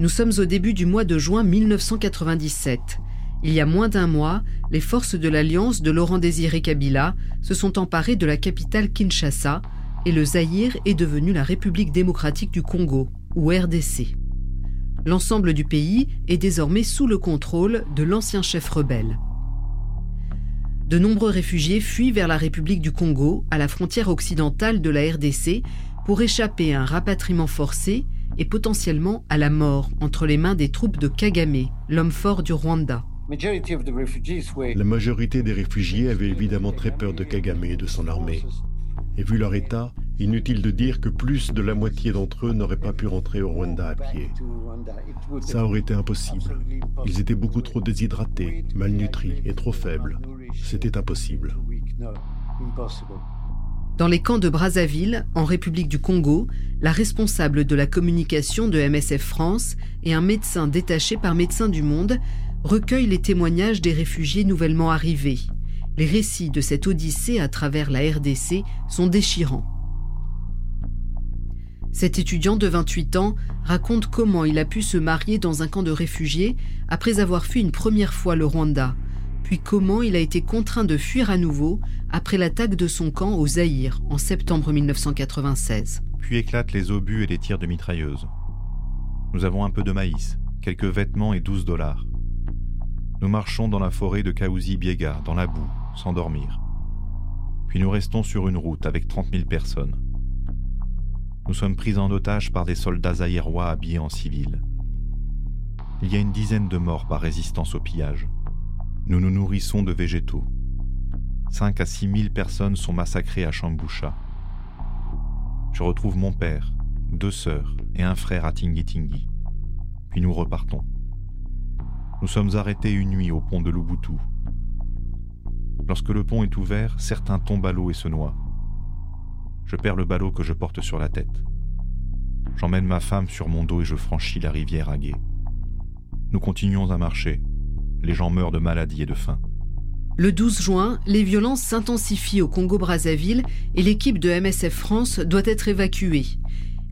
Nous sommes au début du mois de juin 1997. Il y a moins d'un mois, les forces de l'alliance de Laurent Désiré Kabila se sont emparées de la capitale Kinshasa et le Zaïre est devenu la République démocratique du Congo, ou RDC. L'ensemble du pays est désormais sous le contrôle de l'ancien chef rebelle. De nombreux réfugiés fuient vers la République du Congo, à la frontière occidentale de la RDC, pour échapper à un rapatriement forcé et potentiellement à la mort entre les mains des troupes de Kagame, l'homme fort du Rwanda. La majorité des réfugiés avaient évidemment très peur de Kagame et de son armée. Et vu leur état, inutile de dire que plus de la moitié d'entre eux n'auraient pas pu rentrer au Rwanda à pied. Ça aurait été impossible. Ils étaient beaucoup trop déshydratés, malnutris et trop faibles. C'était impossible. Dans les camps de Brazzaville, en République du Congo, la responsable de la communication de MSF France et un médecin détaché par Médecins du Monde recueillent les témoignages des réfugiés nouvellement arrivés. Les récits de cette odyssée à travers la RDC sont déchirants. Cet étudiant de 28 ans raconte comment il a pu se marier dans un camp de réfugiés après avoir fui une première fois le Rwanda, puis comment il a été contraint de fuir à nouveau après l'attaque de son camp au Zaïre en septembre 1996. Puis éclatent les obus et les tirs de mitrailleuses. Nous avons un peu de maïs, quelques vêtements et 12 dollars. Nous marchons dans la forêt de Kaouzi Biega, dans la boue, sans dormir. Puis nous restons sur une route avec 30 000 personnes. Nous sommes pris en otage par des soldats zaïrois habillés en civil. Il y a une dizaine de morts par résistance au pillage. Nous nous nourrissons de végétaux. 5 à 6 000 personnes sont massacrées à Chamboucha. Je retrouve mon père, deux sœurs et un frère à Tingi Puis nous repartons. Nous sommes arrêtés une nuit au pont de Lubutu. Lorsque le pont est ouvert, certains tombent à l'eau et se noient. Je perds le ballot que je porte sur la tête. J'emmène ma femme sur mon dos et je franchis la rivière à Nous continuons à marcher, les gens meurent de maladie et de faim. Le 12 juin, les violences s'intensifient au Congo-Brazzaville et l'équipe de MSF France doit être évacuée.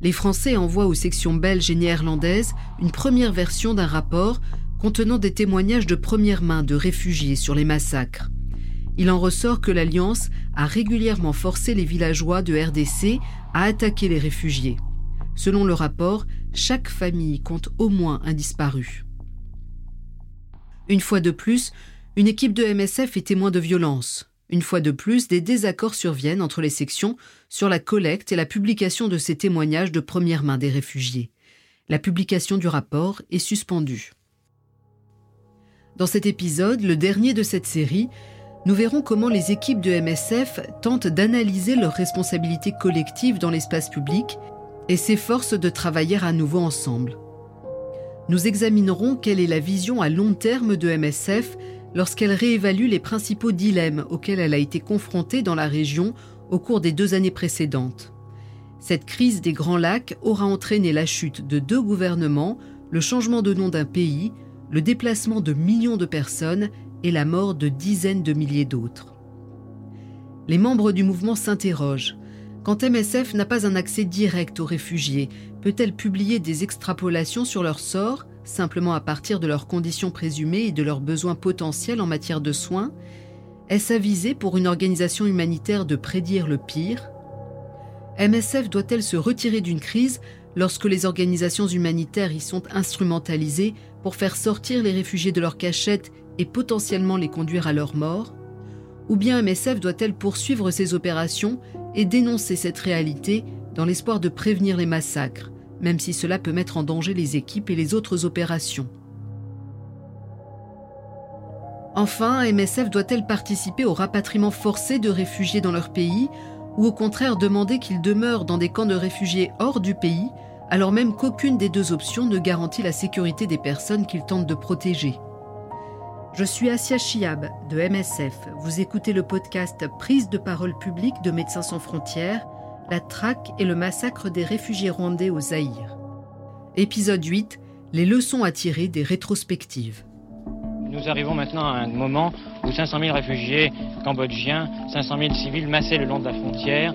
Les Français envoient aux sections belges et néerlandaises une première version d'un rapport contenant des témoignages de première main de réfugiés sur les massacres. Il en ressort que l'Alliance a régulièrement forcé les villageois de RDC à attaquer les réfugiés. Selon le rapport, chaque famille compte au moins un disparu. Une fois de plus, une équipe de MSF est témoin de violence. Une fois de plus, des désaccords surviennent entre les sections sur la collecte et la publication de ces témoignages de première main des réfugiés. La publication du rapport est suspendue. Dans cet épisode, le dernier de cette série, nous verrons comment les équipes de MSF tentent d'analyser leurs responsabilités collectives dans l'espace public et s'efforcent de travailler à nouveau ensemble nous examinerons quelle est la vision à long terme de MSF lorsqu'elle réévalue les principaux dilemmes auxquels elle a été confrontée dans la région au cours des deux années précédentes. Cette crise des Grands Lacs aura entraîné la chute de deux gouvernements, le changement de nom d'un pays, le déplacement de millions de personnes et la mort de dizaines de milliers d'autres. Les membres du mouvement s'interrogent. Quand MSF n'a pas un accès direct aux réfugiés, peut-elle publier des extrapolations sur leur sort, simplement à partir de leurs conditions présumées et de leurs besoins potentiels en matière de soins? Est-ce avisé pour une organisation humanitaire de prédire le pire? MSF doit-elle se retirer d'une crise lorsque les organisations humanitaires y sont instrumentalisées pour faire sortir les réfugiés de leur cachette et potentiellement les conduire à leur mort? Ou bien MSF doit-elle poursuivre ses opérations et dénoncer cette réalité dans l'espoir de prévenir les massacres, même si cela peut mettre en danger les équipes et les autres opérations. Enfin, MSF doit-elle participer au rapatriement forcé de réfugiés dans leur pays ou au contraire demander qu'ils demeurent dans des camps de réfugiés hors du pays alors même qu'aucune des deux options ne garantit la sécurité des personnes qu'ils tentent de protéger? Je suis Asia Chiab de MSF. Vous écoutez le podcast Prise de parole publique de Médecins sans frontières, la traque et le massacre des réfugiés rwandais au Zaïre. Épisode 8 Les leçons à tirer des rétrospectives. Nous arrivons maintenant à un moment où 500 000 réfugiés cambodgiens, 500 000 civils massés le long de la frontière,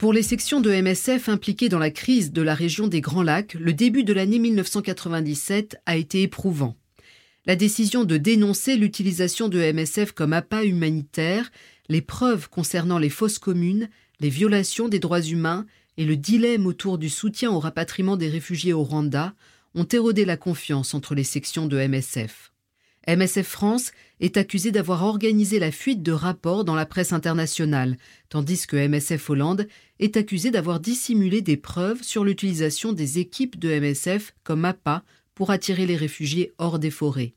Pour les sections de MSF impliquées dans la crise de la région des Grands Lacs, le début de l'année 1997 a été éprouvant. La décision de dénoncer l'utilisation de MSF comme appât humanitaire, les preuves concernant les fausses communes, les violations des droits humains et le dilemme autour du soutien au rapatriement des réfugiés au Rwanda ont érodé la confiance entre les sections de MSF. MSF France est accusé d'avoir organisé la fuite de rapports dans la presse internationale, tandis que MSF Hollande est accusé d'avoir dissimulé des preuves sur l'utilisation des équipes de MSF comme appât pour attirer les réfugiés hors des forêts.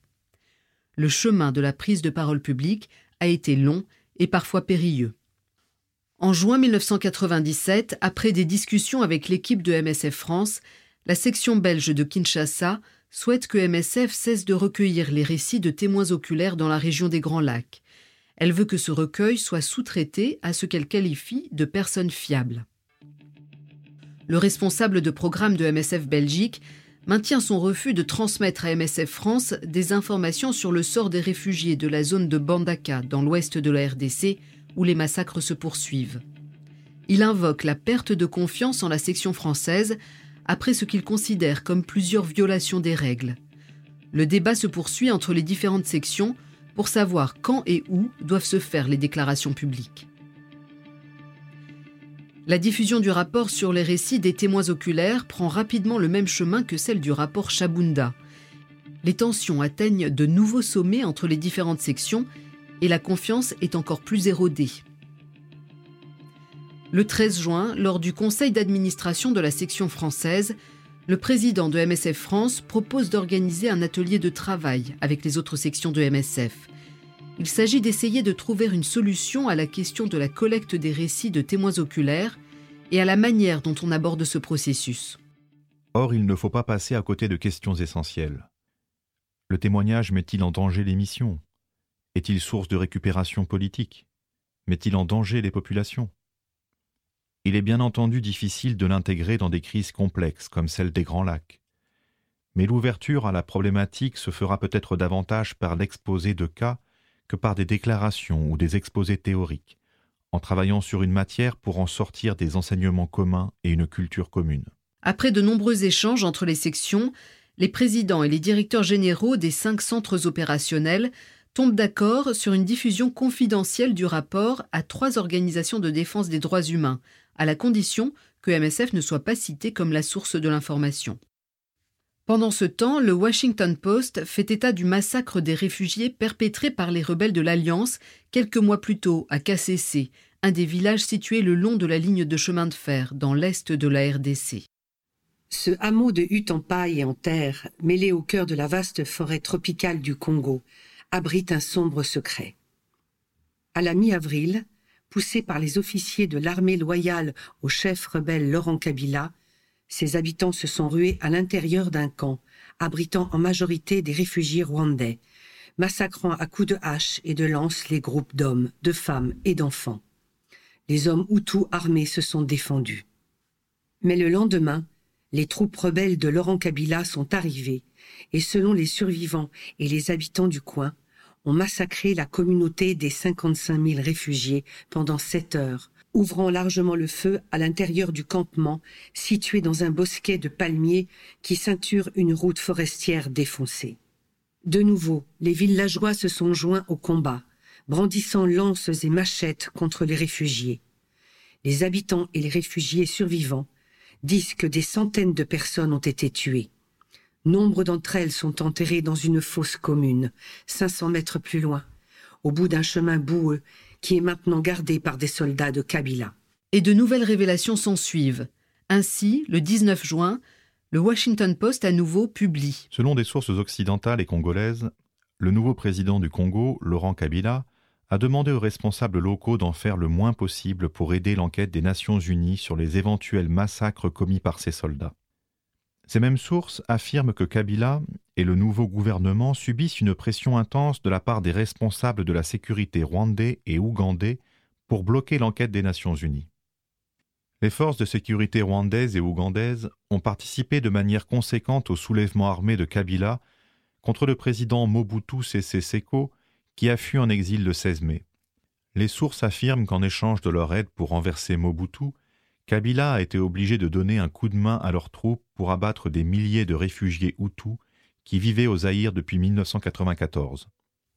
Le chemin de la prise de parole publique a été long et parfois périlleux. En juin 1997, après des discussions avec l'équipe de MSF France, la section belge de Kinshasa souhaite que MSF cesse de recueillir les récits de témoins oculaires dans la région des Grands Lacs. Elle veut que ce recueil soit sous-traité à ce qu'elle qualifie de personnes fiables. Le responsable de programme de MSF Belgique maintient son refus de transmettre à MSF France des informations sur le sort des réfugiés de la zone de Bandaka dans l'ouest de la RDC où les massacres se poursuivent. Il invoque la perte de confiance en la section française après ce qu'il considère comme plusieurs violations des règles. Le débat se poursuit entre les différentes sections pour savoir quand et où doivent se faire les déclarations publiques. La diffusion du rapport sur les récits des témoins oculaires prend rapidement le même chemin que celle du rapport Chabunda. Les tensions atteignent de nouveaux sommets entre les différentes sections et la confiance est encore plus érodée. Le 13 juin, lors du conseil d'administration de la section française, le président de MSF France propose d'organiser un atelier de travail avec les autres sections de MSF. Il s'agit d'essayer de trouver une solution à la question de la collecte des récits de témoins oculaires et à la manière dont on aborde ce processus. Or, il ne faut pas passer à côté de questions essentielles. Le témoignage met-il en danger les missions Est-il source de récupération politique? Met-il en danger les populations? Il est bien entendu difficile de l'intégrer dans des crises complexes comme celle des Grands Lacs. Mais l'ouverture à la problématique se fera peut-être davantage par l'exposé de cas que par des déclarations ou des exposés théoriques, en travaillant sur une matière pour en sortir des enseignements communs et une culture commune. Après de nombreux échanges entre les sections, les présidents et les directeurs généraux des cinq centres opérationnels tombent d'accord sur une diffusion confidentielle du rapport à trois organisations de défense des droits humains, à la condition que MSF ne soit pas cité comme la source de l'information. Pendant ce temps, le Washington Post fait état du massacre des réfugiés perpétré par les rebelles de l'Alliance quelques mois plus tôt à KCC, un des villages situés le long de la ligne de chemin de fer dans l'est de la RDC. Ce hameau de huttes en paille et en terre, mêlé au cœur de la vaste forêt tropicale du Congo, abrite un sombre secret. À la mi-avril, poussés par les officiers de l'armée loyale au chef rebelle Laurent Kabila, ses habitants se sont rués à l'intérieur d'un camp, abritant en majorité des réfugiés rwandais, massacrant à coups de hache et de lance les groupes d'hommes, de femmes et d'enfants. Les hommes Hutus armés se sont défendus. Mais le lendemain, les troupes rebelles de Laurent Kabila sont arrivées, et selon les survivants et les habitants du coin, ont massacré la communauté des 55 000 réfugiés pendant sept heures, ouvrant largement le feu à l'intérieur du campement situé dans un bosquet de palmiers qui ceinture une route forestière défoncée. De nouveau, les villageois se sont joints au combat, brandissant lances et machettes contre les réfugiés. Les habitants et les réfugiés survivants disent que des centaines de personnes ont été tuées. Nombre d'entre elles sont enterrées dans une fosse commune, 500 mètres plus loin, au bout d'un chemin boueux qui est maintenant gardé par des soldats de Kabila. Et de nouvelles révélations s'en suivent. Ainsi, le 19 juin, le Washington Post à nouveau publie. Selon des sources occidentales et congolaises, le nouveau président du Congo, Laurent Kabila, a demandé aux responsables locaux d'en faire le moins possible pour aider l'enquête des Nations Unies sur les éventuels massacres commis par ses soldats. Ces mêmes sources affirment que Kabila et le nouveau gouvernement subissent une pression intense de la part des responsables de la sécurité rwandais et ougandais pour bloquer l'enquête des Nations Unies. Les forces de sécurité rwandaises et ougandaises ont participé de manière conséquente au soulèvement armé de Kabila contre le président Mobutu Sese Seko qui a fui en exil le 16 mai. Les sources affirment qu'en échange de leur aide pour renverser Mobutu, Kabila a été obligé de donner un coup de main à leurs troupes pour abattre des milliers de réfugiés Hutus qui vivaient au Zaïre depuis 1994.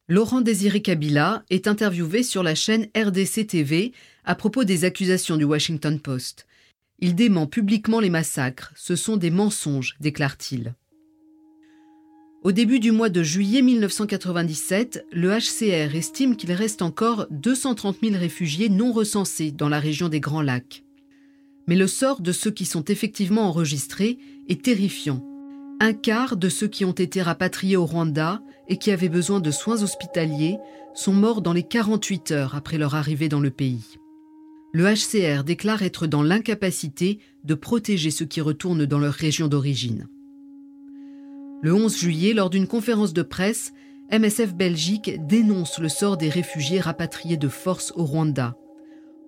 Laurent Désiré Kabila est interviewé sur la chaîne RDC TV à propos des accusations du Washington Post. Il dément publiquement les massacres. Ce sont des mensonges, déclare-t-il. Au début du mois de juillet 1997, le HCR estime qu'il reste encore 230 000 réfugiés non recensés dans la région des Grands Lacs. Mais le sort de ceux qui sont effectivement enregistrés est terrifiant. Un quart de ceux qui ont été rapatriés au Rwanda et qui avaient besoin de soins hospitaliers sont morts dans les 48 heures après leur arrivée dans le pays. Le HCR déclare être dans l'incapacité de protéger ceux qui retournent dans leur région d'origine. Le 11 juillet, lors d'une conférence de presse, MSF Belgique dénonce le sort des réfugiés rapatriés de force au Rwanda.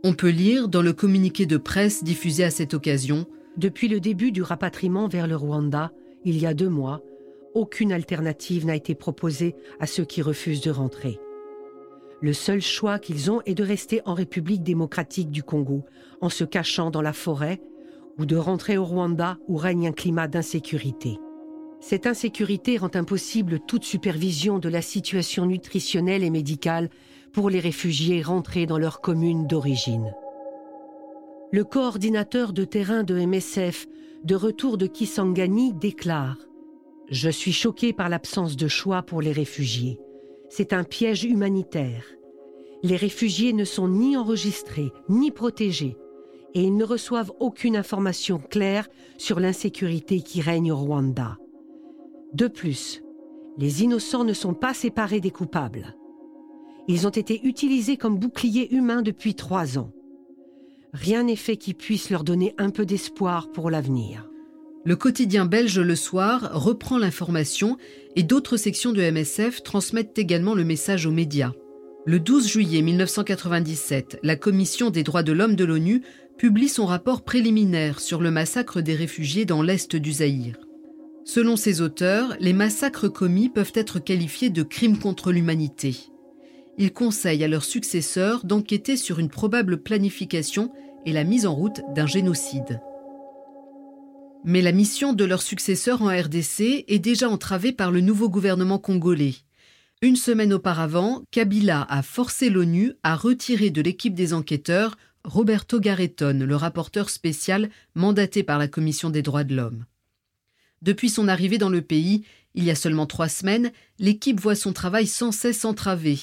On peut lire dans le communiqué de presse diffusé à cette occasion Depuis le début du rapatriement vers le Rwanda, il y a deux mois, aucune alternative n'a été proposée à ceux qui refusent de rentrer. Le seul choix qu'ils ont est de rester en République démocratique du Congo, en se cachant dans la forêt, ou de rentrer au Rwanda où règne un climat d'insécurité. Cette insécurité rend impossible toute supervision de la situation nutritionnelle et médicale pour les réfugiés rentrés dans leur commune d'origine. Le coordinateur de terrain de MSF de retour de Kisangani déclare Je suis choqué par l'absence de choix pour les réfugiés. C'est un piège humanitaire. Les réfugiés ne sont ni enregistrés ni protégés et ils ne reçoivent aucune information claire sur l'insécurité qui règne au Rwanda. De plus, les innocents ne sont pas séparés des coupables. Ils ont été utilisés comme boucliers humains depuis trois ans. Rien n'est fait qui puisse leur donner un peu d'espoir pour l'avenir. Le quotidien belge Le Soir reprend l'information et d'autres sections de MSF transmettent également le message aux médias. Le 12 juillet 1997, la Commission des droits de l'homme de l'ONU publie son rapport préliminaire sur le massacre des réfugiés dans l'est du Zaïre. Selon ses auteurs, les massacres commis peuvent être qualifiés de crimes contre l'humanité ils conseillent à leurs successeurs d'enquêter sur une probable planification et la mise en route d'un génocide. Mais la mission de leurs successeurs en RDC est déjà entravée par le nouveau gouvernement congolais. Une semaine auparavant, Kabila a forcé l'ONU à retirer de l'équipe des enquêteurs Roberto Garreton, le rapporteur spécial mandaté par la Commission des droits de l'homme. Depuis son arrivée dans le pays, il y a seulement trois semaines, l'équipe voit son travail sans cesse entravé,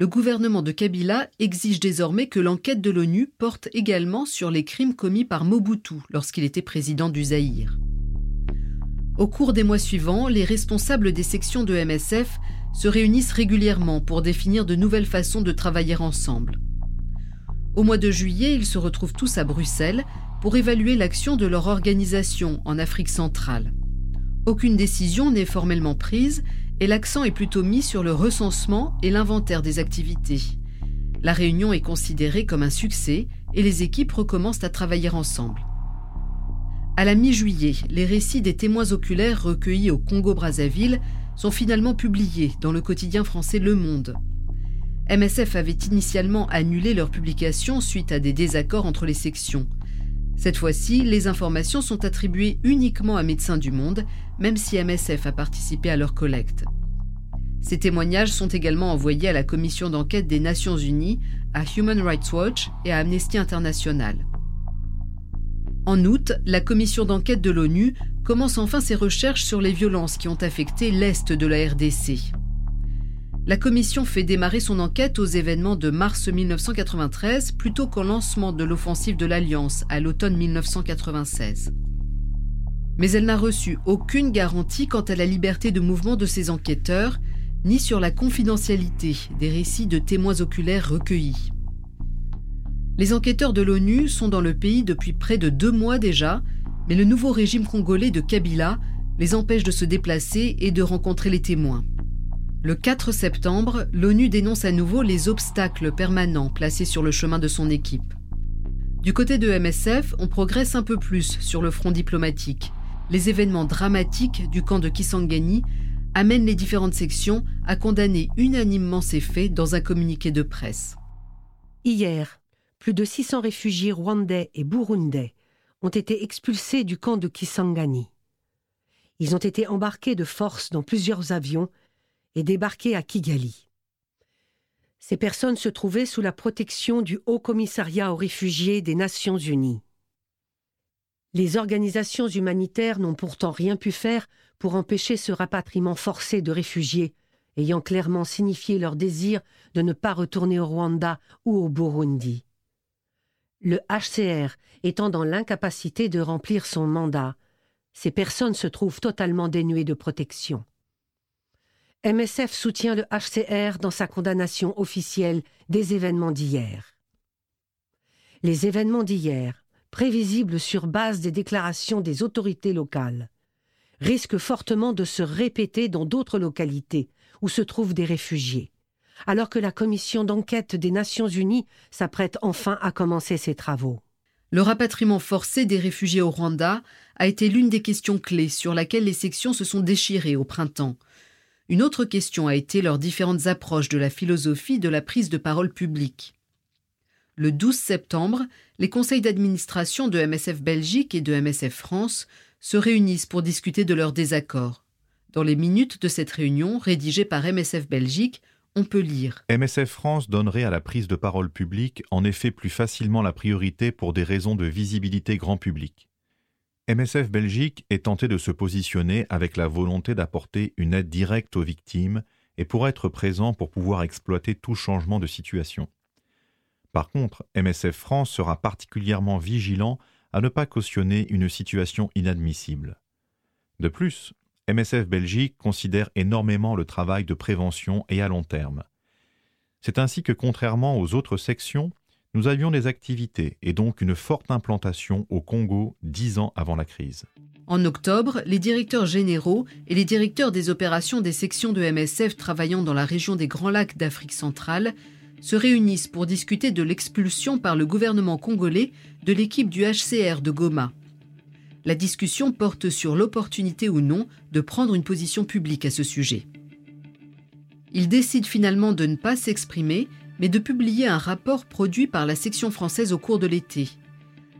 le gouvernement de Kabila exige désormais que l'enquête de l'ONU porte également sur les crimes commis par Mobutu lorsqu'il était président du Zaïre. Au cours des mois suivants, les responsables des sections de MSF se réunissent régulièrement pour définir de nouvelles façons de travailler ensemble. Au mois de juillet, ils se retrouvent tous à Bruxelles pour évaluer l'action de leur organisation en Afrique centrale. Aucune décision n'est formellement prise et l'accent est plutôt mis sur le recensement et l'inventaire des activités. La réunion est considérée comme un succès et les équipes recommencent à travailler ensemble. À la mi-juillet, les récits des témoins oculaires recueillis au Congo-Brazzaville sont finalement publiés dans le quotidien français Le Monde. MSF avait initialement annulé leur publication suite à des désaccords entre les sections. Cette fois-ci, les informations sont attribuées uniquement à Médecins du Monde, même si MSF a participé à leur collecte. Ces témoignages sont également envoyés à la commission d'enquête des Nations Unies, à Human Rights Watch et à Amnesty International. En août, la commission d'enquête de l'ONU commence enfin ses recherches sur les violences qui ont affecté l'Est de la RDC la Commission fait démarrer son enquête aux événements de mars 1993 plutôt qu'au lancement de l'offensive de l'Alliance à l'automne 1996. Mais elle n'a reçu aucune garantie quant à la liberté de mouvement de ses enquêteurs, ni sur la confidentialité des récits de témoins oculaires recueillis. Les enquêteurs de l'ONU sont dans le pays depuis près de deux mois déjà, Mais le nouveau régime congolais de Kabila les empêche de se déplacer et de rencontrer les témoins. Le 4 septembre, l'ONU dénonce à nouveau les obstacles permanents placés sur le chemin de son équipe. Du côté de MSF, on progresse un peu plus sur le front diplomatique. Les événements dramatiques du camp de Kisangani amènent les différentes sections à condamner unanimement ces faits dans un communiqué de presse. Hier, plus de 600 réfugiés rwandais et burundais ont été expulsés du camp de Kisangani. Ils ont été embarqués de force dans plusieurs avions et débarqués à Kigali. Ces personnes se trouvaient sous la protection du Haut Commissariat aux réfugiés des Nations Unies. Les organisations humanitaires n'ont pourtant rien pu faire pour empêcher ce rapatriement forcé de réfugiés, ayant clairement signifié leur désir de ne pas retourner au Rwanda ou au Burundi. Le HCR étant dans l'incapacité de remplir son mandat, ces personnes se trouvent totalement dénuées de protection. MSF soutient le HCR dans sa condamnation officielle des événements d'hier. Les événements d'hier, prévisibles sur base des déclarations des autorités locales, risquent fortement de se répéter dans d'autres localités où se trouvent des réfugiés, alors que la commission d'enquête des Nations Unies s'apprête enfin à commencer ses travaux. Le rapatriement forcé des réfugiés au Rwanda a été l'une des questions clés sur laquelle les sections se sont déchirées au printemps, une autre question a été leurs différentes approches de la philosophie de la prise de parole publique. Le 12 septembre, les conseils d'administration de MSF Belgique et de MSF France se réunissent pour discuter de leurs désaccords. Dans les minutes de cette réunion, rédigée par MSF Belgique, on peut lire MSF France donnerait à la prise de parole publique en effet plus facilement la priorité pour des raisons de visibilité grand public. MSF Belgique est tenté de se positionner avec la volonté d'apporter une aide directe aux victimes et pour être présent pour pouvoir exploiter tout changement de situation. Par contre, MSF France sera particulièrement vigilant à ne pas cautionner une situation inadmissible. De plus, MSF Belgique considère énormément le travail de prévention et à long terme. C'est ainsi que, contrairement aux autres sections, nous avions des activités et donc une forte implantation au Congo dix ans avant la crise. En octobre, les directeurs généraux et les directeurs des opérations des sections de MSF travaillant dans la région des Grands Lacs d'Afrique centrale se réunissent pour discuter de l'expulsion par le gouvernement congolais de l'équipe du HCR de Goma. La discussion porte sur l'opportunité ou non de prendre une position publique à ce sujet. Ils décident finalement de ne pas s'exprimer mais de publier un rapport produit par la section française au cours de l'été.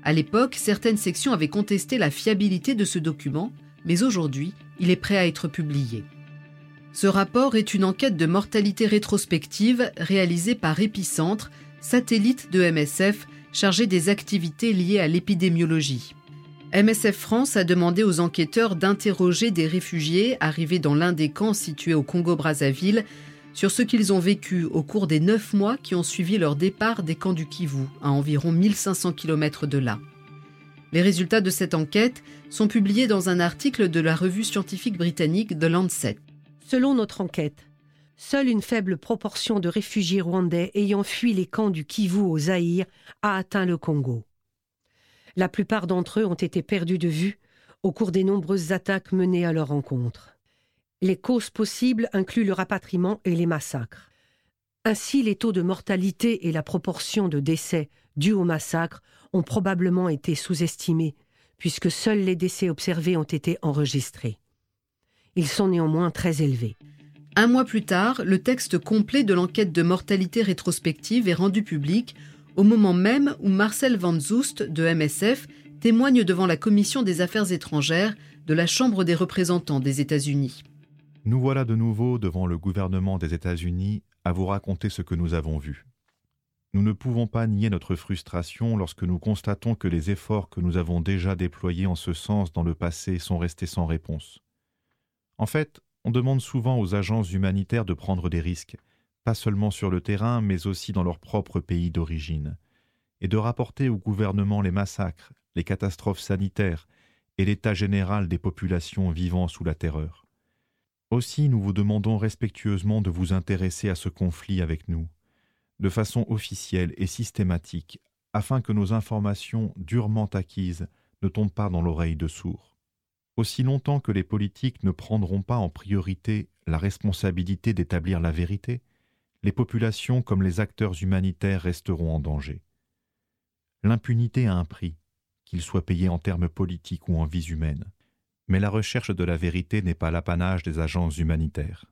À l'époque, certaines sections avaient contesté la fiabilité de ce document, mais aujourd'hui, il est prêt à être publié. Ce rapport est une enquête de mortalité rétrospective réalisée par Épicentre, satellite de MSF chargé des activités liées à l'épidémiologie. MSF France a demandé aux enquêteurs d'interroger des réfugiés arrivés dans l'un des camps situés au Congo-Brazzaville sur ce qu'ils ont vécu au cours des neuf mois qui ont suivi leur départ des camps du Kivu, à environ 1500 km de là. Les résultats de cette enquête sont publiés dans un article de la revue scientifique britannique The Lancet. Selon notre enquête, seule une faible proportion de réfugiés rwandais ayant fui les camps du Kivu au Zaïre a atteint le Congo. La plupart d'entre eux ont été perdus de vue au cours des nombreuses attaques menées à leur rencontre. Les causes possibles incluent le rapatriement et les massacres. Ainsi, les taux de mortalité et la proportion de décès dus au massacre ont probablement été sous-estimés, puisque seuls les décès observés ont été enregistrés. Ils sont néanmoins très élevés. Un mois plus tard, le texte complet de l'enquête de mortalité rétrospective est rendu public, au moment même où Marcel Van Zoust de MSF témoigne devant la Commission des Affaires étrangères de la Chambre des représentants des États-Unis. Nous voilà de nouveau devant le gouvernement des États-Unis à vous raconter ce que nous avons vu. Nous ne pouvons pas nier notre frustration lorsque nous constatons que les efforts que nous avons déjà déployés en ce sens dans le passé sont restés sans réponse. En fait, on demande souvent aux agences humanitaires de prendre des risques, pas seulement sur le terrain, mais aussi dans leur propre pays d'origine, et de rapporter au gouvernement les massacres, les catastrophes sanitaires et l'état général des populations vivant sous la terreur. Aussi nous vous demandons respectueusement de vous intéresser à ce conflit avec nous, de façon officielle et systématique, afin que nos informations durement acquises ne tombe pas dans l'oreille de sourds. Aussi longtemps que les politiques ne prendront pas en priorité la responsabilité d'établir la vérité, les populations comme les acteurs humanitaires resteront en danger. L'impunité a un prix, qu'il soit payé en termes politiques ou en vies humaines. Mais la recherche de la vérité n'est pas l'apanage des agences humanitaires.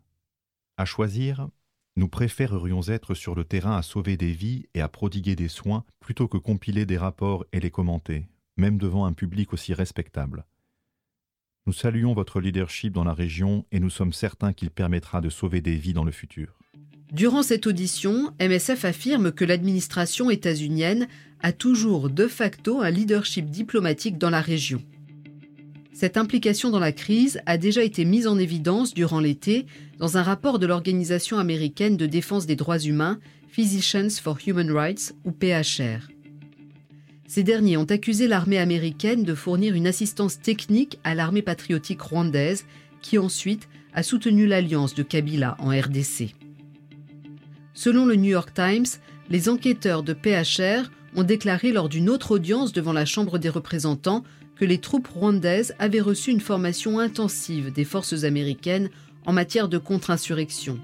À choisir, nous préférerions être sur le terrain à sauver des vies et à prodiguer des soins plutôt que compiler des rapports et les commenter, même devant un public aussi respectable. Nous saluons votre leadership dans la région et nous sommes certains qu'il permettra de sauver des vies dans le futur. Durant cette audition, MSF affirme que l'administration états-unienne a toujours de facto un leadership diplomatique dans la région. Cette implication dans la crise a déjà été mise en évidence durant l'été dans un rapport de l'Organisation américaine de défense des droits humains, Physicians for Human Rights ou PHR. Ces derniers ont accusé l'armée américaine de fournir une assistance technique à l'armée patriotique rwandaise qui ensuite a soutenu l'alliance de Kabila en RDC. Selon le New York Times, les enquêteurs de PHR ont déclaré lors d'une autre audience devant la Chambre des représentants que les troupes rwandaises avaient reçu une formation intensive des forces américaines en matière de contre-insurrection.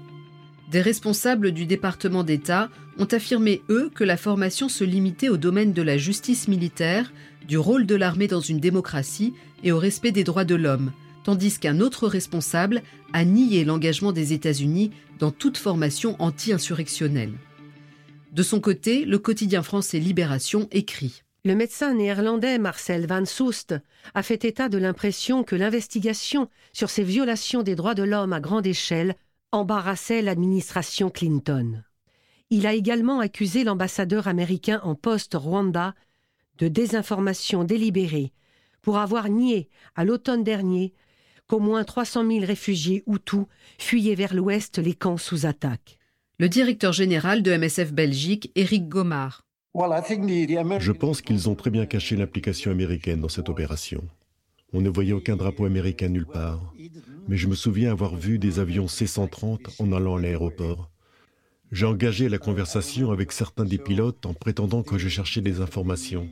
Des responsables du département d'État ont affirmé, eux, que la formation se limitait au domaine de la justice militaire, du rôle de l'armée dans une démocratie et au respect des droits de l'homme, tandis qu'un autre responsable a nié l'engagement des États-Unis dans toute formation anti-insurrectionnelle. De son côté, le quotidien français Libération écrit Le médecin néerlandais Marcel Van Soest a fait état de l'impression que l'investigation sur ces violations des droits de l'homme à grande échelle embarrassait l'administration Clinton. Il a également accusé l'ambassadeur américain en poste Rwanda de désinformation délibérée pour avoir nié à l'automne dernier qu'au moins 300 000 réfugiés Hutus fuyaient vers l'ouest les camps sous attaque. Le directeur général de MSF Belgique, Eric Gomard. Je pense qu'ils ont très bien caché l'implication américaine dans cette opération. On ne voyait aucun drapeau américain nulle part. Mais je me souviens avoir vu des avions C-130 en allant à l'aéroport. J'ai engagé la conversation avec certains des pilotes en prétendant que je cherchais des informations.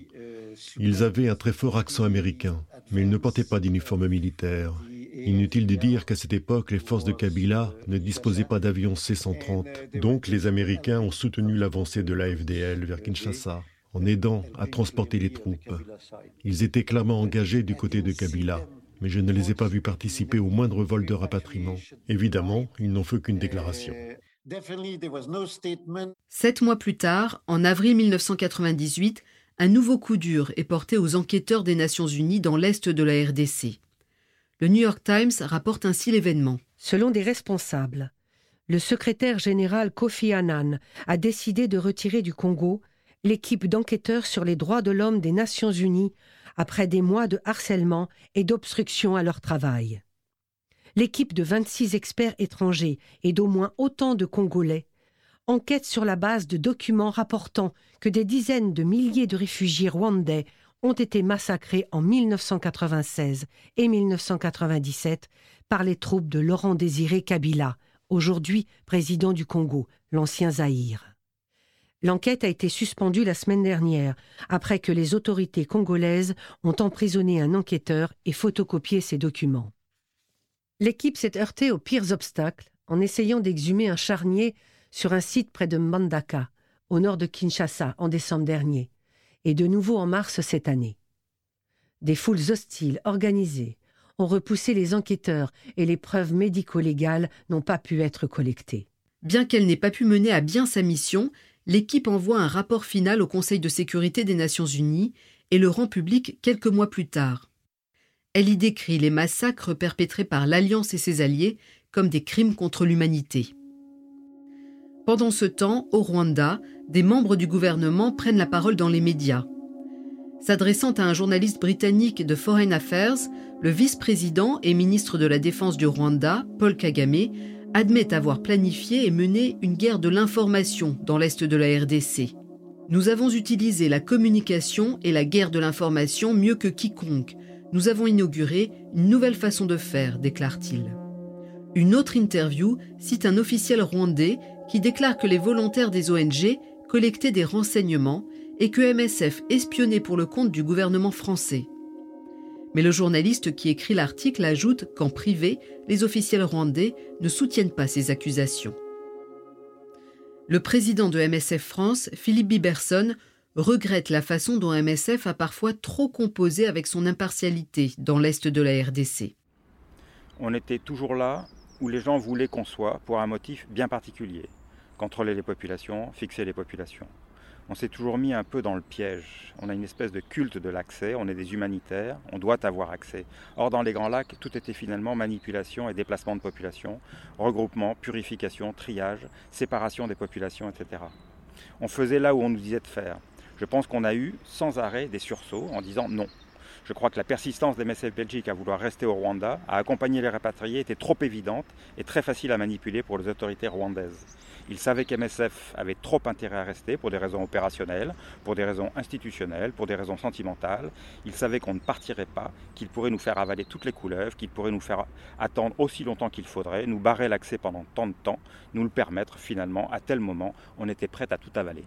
Ils avaient un très fort accent américain, mais ils ne portaient pas d'uniforme militaire. Inutile de dire qu'à cette époque, les forces de Kabila ne disposaient pas d'avions C-130. Donc les Américains ont soutenu l'avancée de l'AFDL vers Kinshasa en aidant à transporter les troupes. Ils étaient clairement engagés du côté de Kabila, mais je ne les ai pas vus participer au moindre vol de rapatriement. Évidemment, ils n'ont fait qu'une déclaration. Sept mois plus tard, en avril 1998, un nouveau coup dur est porté aux enquêteurs des Nations Unies dans l'est de la RDC. Le New York Times rapporte ainsi l'événement. Selon des responsables, le secrétaire général Kofi Annan a décidé de retirer du Congo l'équipe d'enquêteurs sur les droits de l'homme des Nations Unies après des mois de harcèlement et d'obstruction à leur travail. L'équipe de 26 experts étrangers et d'au moins autant de Congolais enquête sur la base de documents rapportant que des dizaines de milliers de réfugiés rwandais ont été massacrés en 1996 et 1997 par les troupes de Laurent Désiré Kabila, aujourd'hui président du Congo, l'ancien Zaïre. L'enquête a été suspendue la semaine dernière, après que les autorités congolaises ont emprisonné un enquêteur et photocopié ses documents. L'équipe s'est heurtée aux pires obstacles en essayant d'exhumer un charnier sur un site près de Mbandaka, au nord de Kinshasa, en décembre dernier et de nouveau en mars cette année. Des foules hostiles, organisées, ont repoussé les enquêteurs et les preuves médico-légales n'ont pas pu être collectées. Bien qu'elle n'ait pas pu mener à bien sa mission, l'équipe envoie un rapport final au Conseil de sécurité des Nations Unies et le rend public quelques mois plus tard. Elle y décrit les massacres perpétrés par l'Alliance et ses alliés comme des crimes contre l'humanité. Pendant ce temps, au Rwanda, des membres du gouvernement prennent la parole dans les médias. S'adressant à un journaliste britannique de Foreign Affairs, le vice-président et ministre de la Défense du Rwanda, Paul Kagame, admet avoir planifié et mené une guerre de l'information dans l'est de la RDC. Nous avons utilisé la communication et la guerre de l'information mieux que quiconque. Nous avons inauguré une nouvelle façon de faire, déclare-t-il. Une autre interview cite un officiel rwandais qui déclare que les volontaires des ONG collectaient des renseignements et que MSF espionnait pour le compte du gouvernement français. Mais le journaliste qui écrit l'article ajoute qu'en privé, les officiels rwandais ne soutiennent pas ces accusations. Le président de MSF France, Philippe Biberson, regrette la façon dont MSF a parfois trop composé avec son impartialité dans l'Est de la RDC. On était toujours là où les gens voulaient qu'on soit pour un motif bien particulier. Contrôler les populations, fixer les populations on s'est toujours mis un peu dans le piège. On a une espèce de culte de l'accès, on est des humanitaires, on doit avoir accès. Or, dans les Grands Lacs, tout était finalement manipulation et déplacement de population, regroupement, purification, triage, séparation des populations, etc. On faisait là où on nous disait de faire. Je pense qu'on a eu sans arrêt des sursauts en disant non. Je crois que la persistance des MSF Belgique à vouloir rester au Rwanda, à accompagner les rapatriés, était trop évidente et très facile à manipuler pour les autorités rwandaises. Ils savaient qu'MSF avait trop intérêt à rester pour des raisons opérationnelles, pour des raisons institutionnelles, pour des raisons sentimentales. Ils savaient qu'on ne partirait pas, qu'ils pourraient nous faire avaler toutes les couleuvres, qu'ils pourraient nous faire attendre aussi longtemps qu'il faudrait, nous barrer l'accès pendant tant de temps, nous le permettre finalement, à tel moment, on était prêt à tout avaler.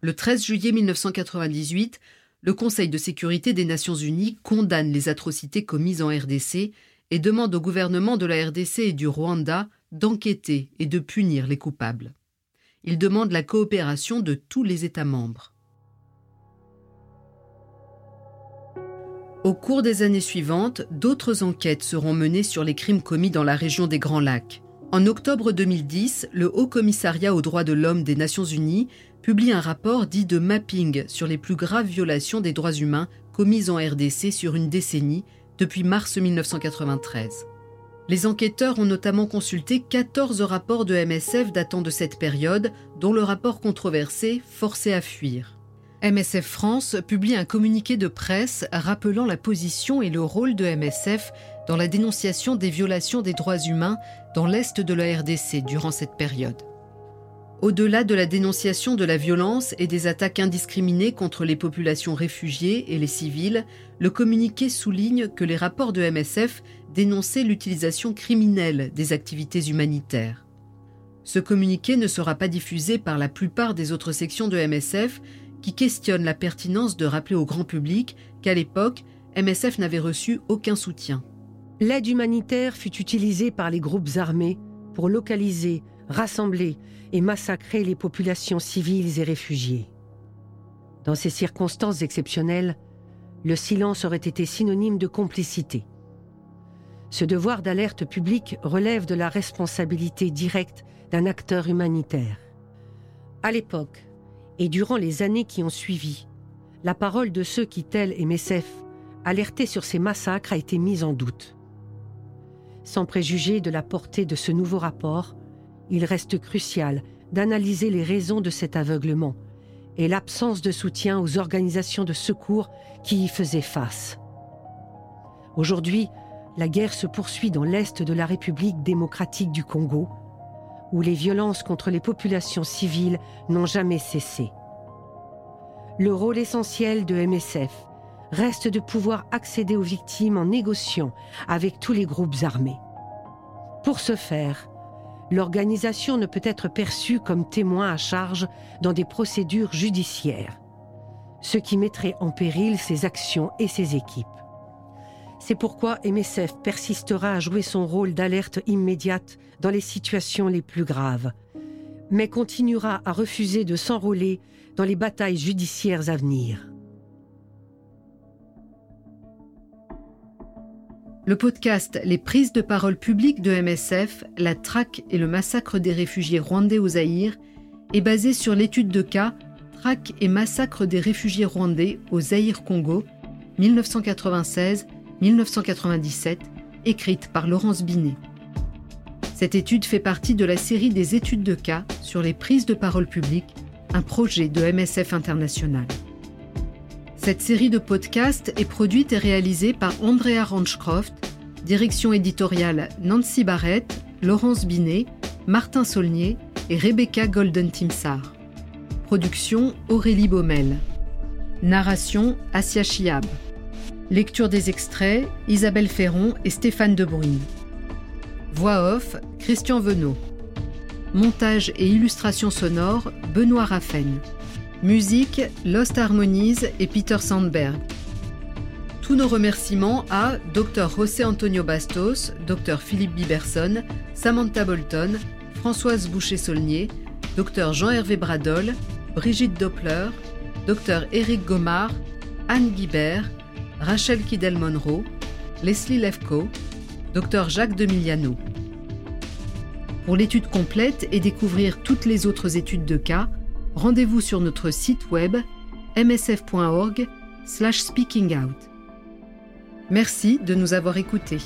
Le 13 juillet 1998, le Conseil de sécurité des Nations Unies condamne les atrocités commises en RDC et demande au gouvernement de la RDC et du Rwanda d'enquêter et de punir les coupables. Il demande la coopération de tous les États membres. Au cours des années suivantes, d'autres enquêtes seront menées sur les crimes commis dans la région des Grands Lacs. En octobre 2010, le Haut Commissariat aux droits de l'homme des Nations Unies publie un rapport dit de mapping sur les plus graves violations des droits humains commises en RDC sur une décennie depuis mars 1993. Les enquêteurs ont notamment consulté 14 rapports de MSF datant de cette période, dont le rapport controversé Forcé à fuir. MSF France publie un communiqué de presse rappelant la position et le rôle de MSF dans la dénonciation des violations des droits humains dans l'Est de la RDC durant cette période. Au-delà de la dénonciation de la violence et des attaques indiscriminées contre les populations réfugiées et les civils, le communiqué souligne que les rapports de MSF dénonçaient l'utilisation criminelle des activités humanitaires. Ce communiqué ne sera pas diffusé par la plupart des autres sections de MSF qui questionnent la pertinence de rappeler au grand public qu'à l'époque, MSF n'avait reçu aucun soutien. L'aide humanitaire fut utilisée par les groupes armés pour localiser, rassembler et massacrer les populations civiles et réfugiées. Dans ces circonstances exceptionnelles, le silence aurait été synonyme de complicité. Ce devoir d'alerte publique relève de la responsabilité directe d'un acteur humanitaire. À l'époque, et durant les années qui ont suivi, la parole de ceux qui, tels MSF, alertaient sur ces massacres a été mise en doute. Sans préjuger de la portée de ce nouveau rapport, il reste crucial d'analyser les raisons de cet aveuglement et l'absence de soutien aux organisations de secours qui y faisaient face. Aujourd'hui, la guerre se poursuit dans l'est de la République démocratique du Congo, où les violences contre les populations civiles n'ont jamais cessé. Le rôle essentiel de MSF reste de pouvoir accéder aux victimes en négociant avec tous les groupes armés. Pour ce faire, l'organisation ne peut être perçue comme témoin à charge dans des procédures judiciaires, ce qui mettrait en péril ses actions et ses équipes. C'est pourquoi MSF persistera à jouer son rôle d'alerte immédiate dans les situations les plus graves, mais continuera à refuser de s'enrôler dans les batailles judiciaires à venir. Le podcast Les prises de parole publiques de MSF, la traque et le massacre des réfugiés rwandais au Zaïre est basé sur l'étude de cas Traque et massacre des réfugiés rwandais au Zaïre-Congo 1996-1997, écrite par Laurence Binet. Cette étude fait partie de la série des études de cas sur les prises de parole publiques, un projet de MSF International. Cette série de podcasts est produite et réalisée par Andrea Ranchcroft, direction éditoriale Nancy Barrett, Laurence Binet, Martin Saulnier et Rebecca Golden-Timsar. Production Aurélie Baumel. Narration Asia Chiab. Lecture des extraits Isabelle Ferron et Stéphane Debrune. Voix off Christian Venot. Montage et illustration sonore Benoît Raffen. Musique Lost Harmonies et Peter Sandberg. Tous nos remerciements à Dr José Antonio Bastos, Dr Philippe Biberson, Samantha Bolton, Françoise Boucher-Saulnier, Dr Jean-Hervé Bradol, Brigitte Doppler, Dr Éric Gomard, Anne Guibert, Rachel Kidel-Monroe, Leslie Lefko, Dr Jacques Demiliano. Pour l'étude complète et découvrir toutes les autres études de cas, rendez-vous sur notre site web msf.org/speakingout. Merci de nous avoir écoutés.